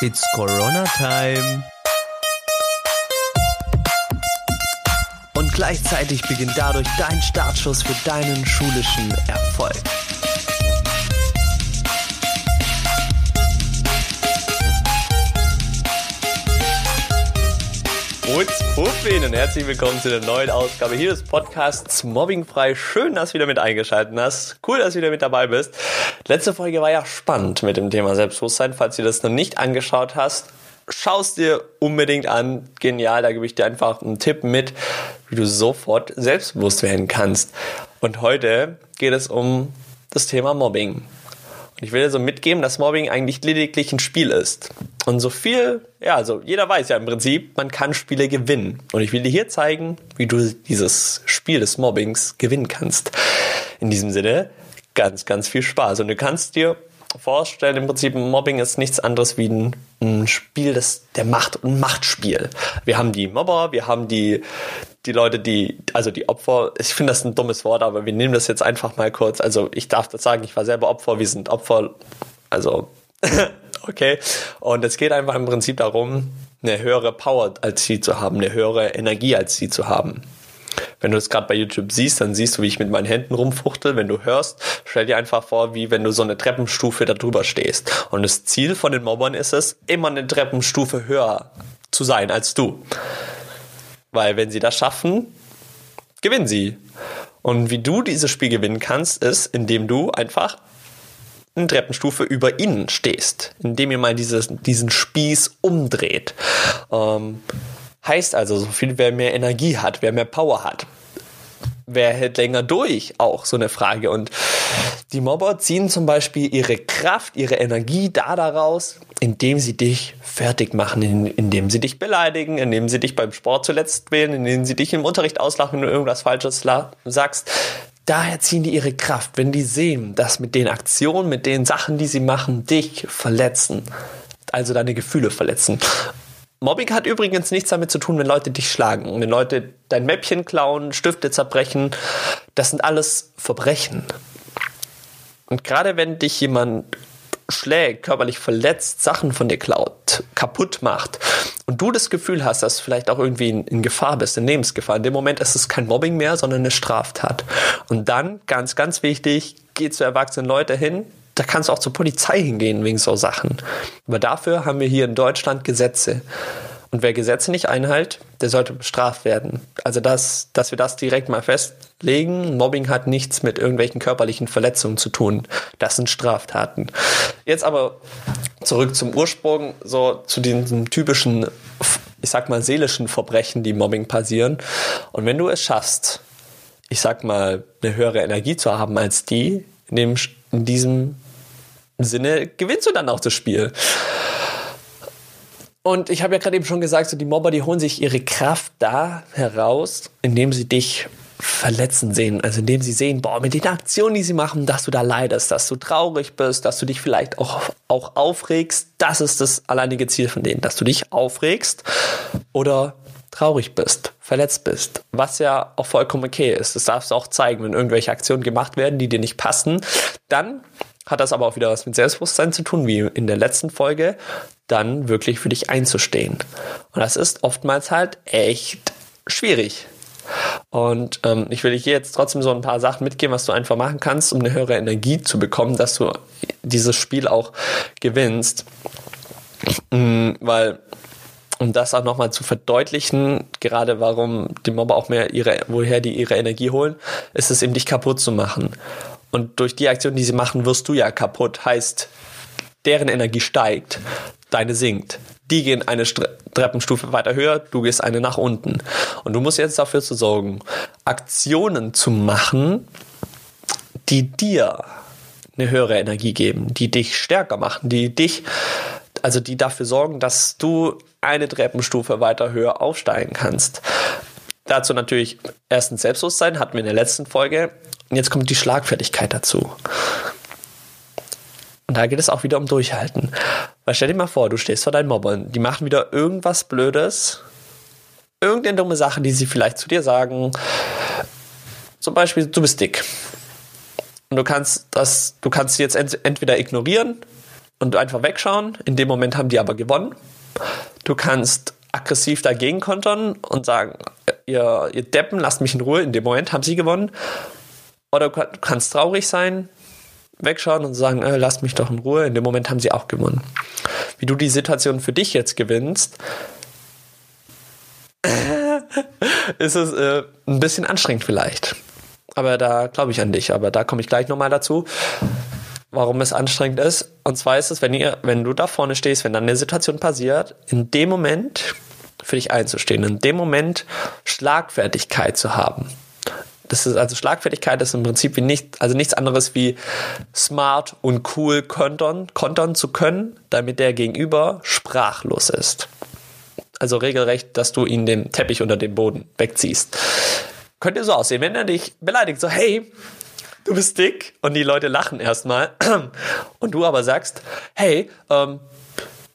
It's Corona Time. Und gleichzeitig beginnt dadurch dein Startschuss für deinen schulischen Erfolg. Puffin und herzlich willkommen zu der neuen Ausgabe hier des Podcasts Mobbingfrei. Schön, dass du wieder mit eingeschaltet hast. Cool, dass du wieder mit dabei bist. Letzte Folge war ja spannend mit dem Thema Selbstbewusstsein. Falls du das noch nicht angeschaut hast, schaust dir unbedingt an. Genial, da gebe ich dir einfach einen Tipp mit, wie du sofort selbstbewusst werden kannst. Und heute geht es um das Thema Mobbing. Und ich will dir so mitgeben, dass Mobbing eigentlich lediglich ein Spiel ist. Und so viel, ja, also jeder weiß ja im Prinzip, man kann Spiele gewinnen. Und ich will dir hier zeigen, wie du dieses Spiel des Mobbings gewinnen kannst. In diesem Sinne, ganz, ganz viel Spaß. Und du kannst dir vorstellen, im Prinzip Mobbing ist nichts anderes wie ein, ein Spiel des, der Macht, ein Machtspiel. Wir haben die Mobber, wir haben die, die Leute, die, also die Opfer, ich finde das ein dummes Wort, aber wir nehmen das jetzt einfach mal kurz. Also ich darf das sagen, ich war selber Opfer, wir sind Opfer, also okay. Und es geht einfach im Prinzip darum, eine höhere Power als sie zu haben, eine höhere Energie als sie zu haben. Wenn du es gerade bei YouTube siehst, dann siehst du, wie ich mit meinen Händen rumfuchtel. Wenn du hörst, stell dir einfach vor, wie wenn du so eine Treppenstufe da drüber stehst. Und das Ziel von den Mobbern ist es, immer eine Treppenstufe höher zu sein als du. Weil wenn sie das schaffen, gewinnen sie. Und wie du dieses Spiel gewinnen kannst, ist, indem du einfach eine Treppenstufe über ihnen stehst, indem ihr mal dieses, diesen Spieß umdreht. Ähm, heißt also, so viel, wer mehr Energie hat, wer mehr Power hat. Wer hält länger durch? Auch so eine Frage. Und die Mobber ziehen zum Beispiel ihre Kraft, ihre Energie da daraus, indem sie dich fertig machen, indem sie dich beleidigen, indem sie dich beim Sport zuletzt wählen, indem sie dich im Unterricht auslachen, wenn du irgendwas Falsches sagst. Daher ziehen die ihre Kraft, wenn die sehen, dass mit den Aktionen, mit den Sachen, die sie machen, dich verletzen. Also deine Gefühle verletzen. Mobbing hat übrigens nichts damit zu tun, wenn Leute dich schlagen, wenn Leute dein Mäppchen klauen, Stifte zerbrechen. Das sind alles Verbrechen. Und gerade wenn dich jemand schlägt, körperlich verletzt, Sachen von dir klaut, kaputt macht und du das Gefühl hast, dass du vielleicht auch irgendwie in, in, Gefahr bist, in Lebensgefahr, in dem Moment ist es kein Mobbing mehr, sondern eine Straftat. Und dann, ganz, ganz wichtig, geh zu erwachsenen Leuten hin, da kannst du auch zur Polizei hingehen wegen so Sachen. Aber dafür haben wir hier in Deutschland Gesetze. Und wer Gesetze nicht einhält, der sollte bestraft werden. Also das, dass wir das direkt mal festlegen. Mobbing hat nichts mit irgendwelchen körperlichen Verletzungen zu tun. Das sind Straftaten. Jetzt aber zurück zum Ursprung, so zu diesen typischen, ich sag mal, seelischen Verbrechen, die Mobbing passieren. Und wenn du es schaffst, ich sag mal, eine höhere Energie zu haben als die, in, dem, in diesem Sinne gewinnst du dann auch das Spiel. Und ich habe ja gerade eben schon gesagt, so die Mobber, die holen sich ihre Kraft da heraus, indem sie dich verletzen sehen. Also indem sie sehen, boah, mit den Aktionen, die sie machen, dass du da leidest, dass du traurig bist, dass du dich vielleicht auch, auch aufregst. Das ist das alleinige Ziel von denen, dass du dich aufregst oder traurig bist, verletzt bist, was ja auch vollkommen okay ist. Das darfst du auch zeigen, wenn irgendwelche Aktionen gemacht werden, die dir nicht passen. Dann hat das aber auch wieder was mit Selbstbewusstsein zu tun, wie in der letzten Folge, dann wirklich für dich einzustehen. Und das ist oftmals halt echt schwierig. Und ähm, ich will dir jetzt trotzdem so ein paar Sachen mitgeben, was du einfach machen kannst, um eine höhere Energie zu bekommen, dass du dieses Spiel auch gewinnst. Mhm, weil, um das auch nochmal zu verdeutlichen, gerade warum die Mobber auch mehr ihre, woher die ihre Energie holen, ist es eben dich kaputt zu machen. Und durch die Aktion, die sie machen, wirst du ja kaputt. Heißt, deren Energie steigt, deine sinkt. Die gehen eine Treppenstufe weiter höher, du gehst eine nach unten. Und du musst jetzt dafür zu sorgen, Aktionen zu machen, die dir eine höhere Energie geben, die dich stärker machen, die dich, also die dafür sorgen, dass du eine Treppenstufe weiter höher aufsteigen kannst. Dazu natürlich erstens Selbstbewusstsein, hatten wir in der letzten Folge. Und jetzt kommt die Schlagfertigkeit dazu. Und da geht es auch wieder um Durchhalten. Weil stell dir mal vor, du stehst vor deinen Mobbern, die machen wieder irgendwas Blödes, irgendeine dumme Sache, die sie vielleicht zu dir sagen. Zum Beispiel, du bist dick. Und du kannst das, du kannst sie jetzt ent entweder ignorieren und einfach wegschauen. In dem Moment haben die aber gewonnen. Du kannst aggressiv dagegen kontern und sagen, ihr, ihr Deppen, lasst mich in Ruhe. In dem Moment haben sie gewonnen. Oder du kannst traurig sein, wegschauen und sagen, äh, lasst mich doch in Ruhe. In dem Moment haben sie auch gewonnen. Wie du die Situation für dich jetzt gewinnst, ist es äh, ein bisschen anstrengend vielleicht. Aber da glaube ich an dich. Aber da komme ich gleich nochmal dazu, warum es anstrengend ist. Und zwar ist es, wenn, ihr, wenn du da vorne stehst, wenn dann eine Situation passiert, in dem Moment für dich einzustehen, in dem Moment Schlagfertigkeit zu haben. Das ist also Schlagfertigkeit ist im Prinzip wie nicht, also nichts anderes wie smart und cool kontern, kontern zu können, damit der Gegenüber sprachlos ist. Also regelrecht, dass du ihn den Teppich unter dem Boden wegziehst. Könnte so aussehen, wenn er dich beleidigt, so, hey, du bist dick und die Leute lachen erstmal und du aber sagst, hey, ähm,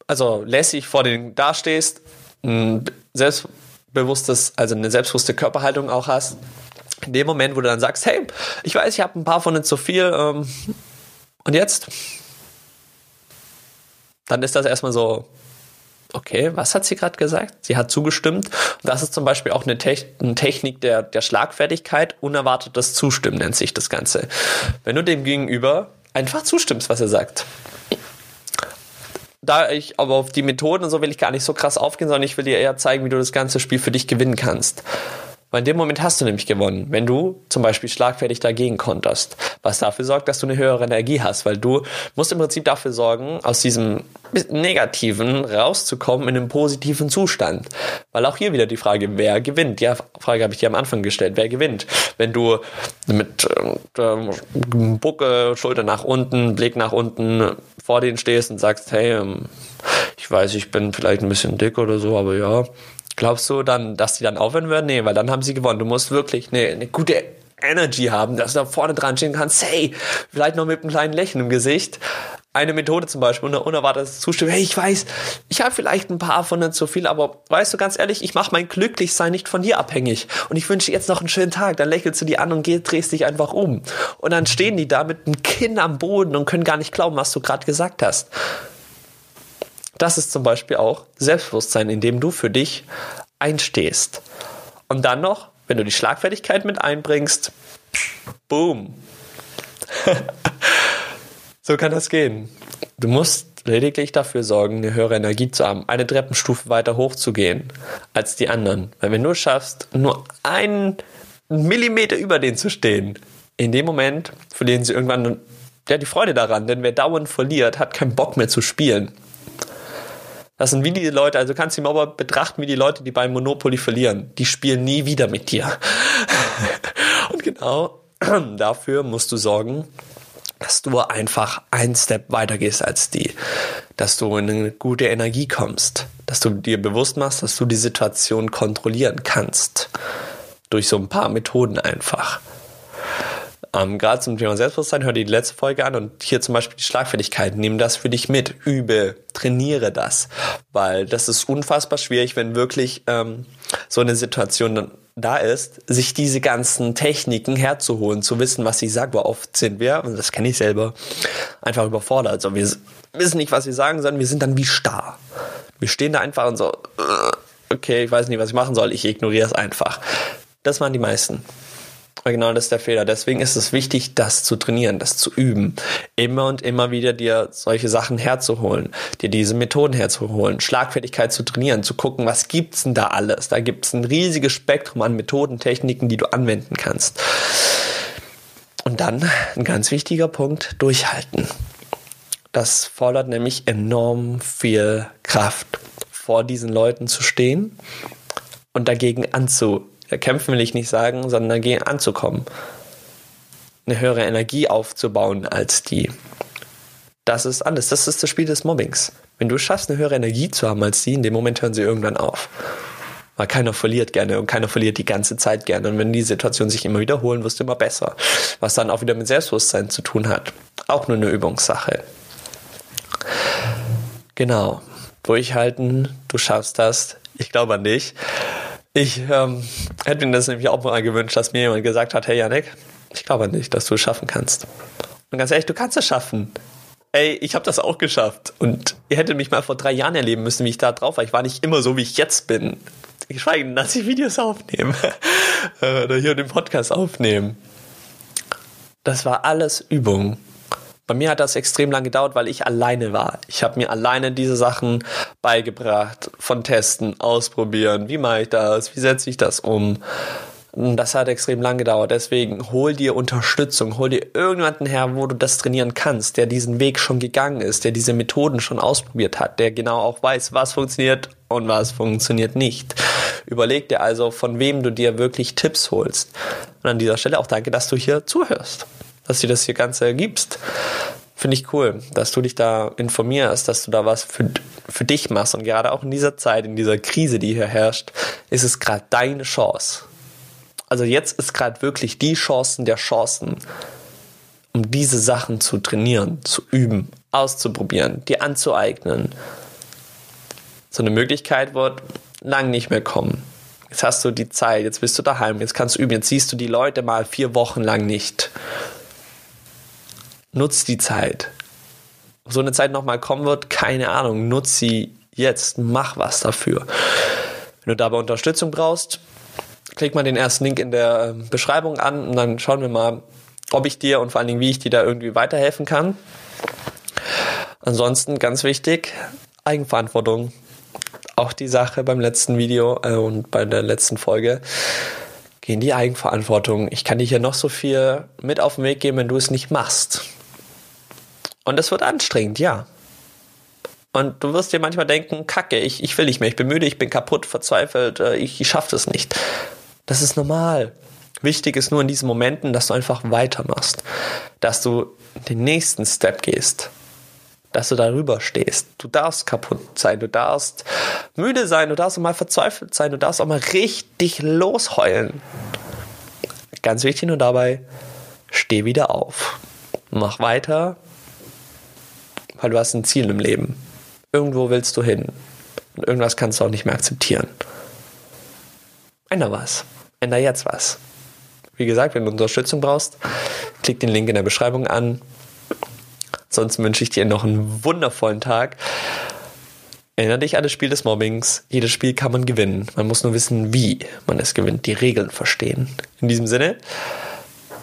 also lässig vor denen dastehst, ein selbstbewusstes, also eine selbstbewusste Körperhaltung auch hast, in dem Moment, wo du dann sagst, hey, ich weiß, ich habe ein paar von denen zu viel ähm, und jetzt? Dann ist das erstmal so, okay, was hat sie gerade gesagt? Sie hat zugestimmt. Und das ist zum Beispiel auch eine, Te eine Technik der, der Schlagfertigkeit. Unerwartetes Zustimmen nennt sich das Ganze. Wenn du dem Gegenüber einfach zustimmst, was er sagt. Da ich aber auf die Methoden und so will ich gar nicht so krass aufgehen, sondern ich will dir eher zeigen, wie du das ganze Spiel für dich gewinnen kannst. Weil in dem Moment hast du nämlich gewonnen, wenn du zum Beispiel schlagfertig dagegen konterst, was dafür sorgt, dass du eine höhere Energie hast, weil du musst im Prinzip dafür sorgen, aus diesem Negativen rauszukommen in einen positiven Zustand. Weil auch hier wieder die Frage, wer gewinnt? Die Frage habe ich dir am Anfang gestellt, wer gewinnt? Wenn du mit äh, Bucke, Schulter nach unten, Blick nach unten vor denen stehst und sagst, hey, ähm, ich weiß, ich bin vielleicht ein bisschen dick oder so, aber ja, Glaubst du dann, dass die dann aufhören würden? Nee, weil dann haben sie gewonnen. Du musst wirklich eine, eine gute Energy haben, dass du da vorne dran stehen kannst. Hey, vielleicht noch mit einem kleinen Lächeln im Gesicht. Eine Methode zum Beispiel, eine unerwartete Zustimmung. Hey, ich weiß, ich habe vielleicht ein paar von denen zu viel, aber weißt du ganz ehrlich, ich mache mein Glücklichsein nicht von dir abhängig. Und ich wünsche jetzt noch einen schönen Tag. Dann lächelst du die an und geh, drehst dich einfach um. Und dann stehen die da mit einem Kinn am Boden und können gar nicht glauben, was du gerade gesagt hast. Das ist zum Beispiel auch Selbstbewusstsein, indem du für dich einstehst. Und dann noch, wenn du die Schlagfertigkeit mit einbringst, boom. so kann das gehen. Du musst lediglich dafür sorgen, eine höhere Energie zu haben, eine Treppenstufe weiter hochzugehen als die anderen. Weil wenn du schaffst, nur einen Millimeter über denen zu stehen, in dem Moment verlieren sie irgendwann ja, die Freude daran, denn wer dauernd verliert, hat keinen Bock mehr zu spielen. Das sind wie die Leute, also kannst du ihm aber betrachten wie die Leute, die beim Monopoly verlieren. Die spielen nie wieder mit dir. Und genau dafür musst du sorgen, dass du einfach einen Step weiter gehst als die, dass du in eine gute Energie kommst, dass du dir bewusst machst, dass du die Situation kontrollieren kannst. Durch so ein paar Methoden einfach. Ähm, Gerade zum Thema Selbstbewusstsein, hör dir die letzte Folge an und hier zum Beispiel die Schlagfertigkeit. Nimm das für dich mit, übe, trainiere das. Weil das ist unfassbar schwierig, wenn wirklich ähm, so eine Situation da ist, sich diese ganzen Techniken herzuholen, zu wissen, was ich sage. Weil oft sind wir, und das kenne ich selber, einfach überfordert. Also wir wissen nicht, was wir sagen, sondern wir sind dann wie starr. Wir stehen da einfach und so, äh, okay, ich weiß nicht, was ich machen soll, ich ignoriere es einfach. Das waren die meisten. Genau, das ist der Fehler. Deswegen ist es wichtig, das zu trainieren, das zu üben. Immer und immer wieder dir solche Sachen herzuholen, dir diese Methoden herzuholen, Schlagfertigkeit zu trainieren, zu gucken, was gibt's denn da alles? Da gibt's ein riesiges Spektrum an Methoden, Techniken, die du anwenden kannst. Und dann ein ganz wichtiger Punkt, durchhalten. Das fordert nämlich enorm viel Kraft, vor diesen Leuten zu stehen und dagegen anzu kämpfen will ich nicht sagen, sondern dagegen anzukommen. Eine höhere Energie aufzubauen als die. Das ist alles. Das ist das Spiel des Mobbings. Wenn du schaffst, eine höhere Energie zu haben als die, in dem Moment hören sie irgendwann auf. Weil keiner verliert gerne und keiner verliert die ganze Zeit gerne. Und wenn die Situationen sich immer wiederholen, wirst du immer besser. Was dann auch wieder mit Selbstbewusstsein zu tun hat. Auch nur eine Übungssache. Genau. Durchhalten, du schaffst das. Ich glaube an dich. Ich ähm, hätte mir das nämlich auch mal gewünscht, dass mir jemand gesagt hat, hey Janek, ich glaube nicht, dass du es schaffen kannst. Und ganz ehrlich, du kannst es schaffen. ey, ich habe das auch geschafft. Und ihr hättet mich mal vor drei Jahren erleben müssen, wie ich da drauf war. Ich war nicht immer so, wie ich jetzt bin. Geschweige denn, dass ich Videos aufnehme. Oder hier den Podcast aufnehmen. Das war alles Übung. Bei mir hat das extrem lange gedauert, weil ich alleine war. Ich habe mir alleine diese Sachen beigebracht, von Testen, ausprobieren, wie mache ich das, wie setze ich das um. Das hat extrem lang gedauert. Deswegen hol dir Unterstützung, hol dir irgendjemanden her, wo du das trainieren kannst, der diesen Weg schon gegangen ist, der diese Methoden schon ausprobiert hat, der genau auch weiß, was funktioniert und was funktioniert nicht. Überleg dir also, von wem du dir wirklich Tipps holst. Und an dieser Stelle auch danke, dass du hier zuhörst, dass du das hier Ganze gibst. Finde ich cool, dass du dich da informierst, dass du da was für, für dich machst. Und gerade auch in dieser Zeit, in dieser Krise, die hier herrscht, ist es gerade deine Chance also jetzt ist gerade wirklich die Chancen der Chancen, um diese Sachen zu trainieren, zu üben, auszuprobieren, dir anzueignen. So eine Möglichkeit wird lang nicht mehr kommen. Jetzt hast du die Zeit, jetzt bist du daheim, jetzt kannst du üben, jetzt siehst du die Leute mal vier Wochen lang nicht. Nutz die Zeit. Ob so eine Zeit nochmal kommen wird, keine Ahnung. Nutz sie jetzt, mach was dafür. Wenn du dabei Unterstützung brauchst, klick mal den ersten Link in der ähm, Beschreibung an und dann schauen wir mal, ob ich dir und vor allen Dingen, wie ich dir da irgendwie weiterhelfen kann. Ansonsten ganz wichtig, Eigenverantwortung. Auch die Sache beim letzten Video äh, und bei der letzten Folge. Geh in die Eigenverantwortung. Ich kann dir hier noch so viel mit auf den Weg geben, wenn du es nicht machst. Und es wird anstrengend, ja. Und du wirst dir manchmal denken, kacke, ich, ich will nicht mehr, ich bin müde, ich bin kaputt, verzweifelt, äh, ich, ich schaffe das nicht. Das ist normal. Wichtig ist nur in diesen Momenten, dass du einfach weitermachst, dass du den nächsten Step gehst, dass du darüber stehst. Du darfst kaputt sein, du darfst müde sein, du darfst auch mal verzweifelt sein, du darfst auch mal richtig losheulen. Ganz wichtig nur dabei, steh wieder auf. Mach weiter, weil du hast ein Ziel im Leben. Irgendwo willst du hin. Und irgendwas kannst du auch nicht mehr akzeptieren. Änder was. Änder jetzt was. Wie gesagt, wenn du Unterstützung brauchst, klick den Link in der Beschreibung an. Sonst wünsche ich dir noch einen wundervollen Tag. Erinnere dich an das Spiel des Mobbings. Jedes Spiel kann man gewinnen. Man muss nur wissen, wie man es gewinnt, die Regeln verstehen. In diesem Sinne,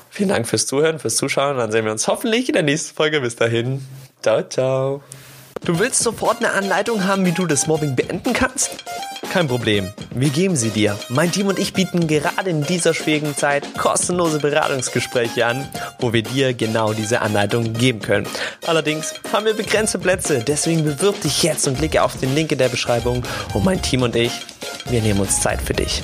vielen Dank fürs Zuhören, fürs Zuschauen. Dann sehen wir uns hoffentlich in der nächsten Folge. Bis dahin. Ciao, ciao. Du willst sofort eine Anleitung haben, wie du das Mobbing beenden kannst? Kein Problem. Wir geben sie dir. Mein Team und ich bieten gerade in dieser schwierigen Zeit kostenlose Beratungsgespräche an, wo wir dir genau diese Anleitung geben können. Allerdings haben wir begrenzte Plätze, deswegen bewirb dich jetzt und klicke auf den Link in der Beschreibung und mein Team und ich, wir nehmen uns Zeit für dich.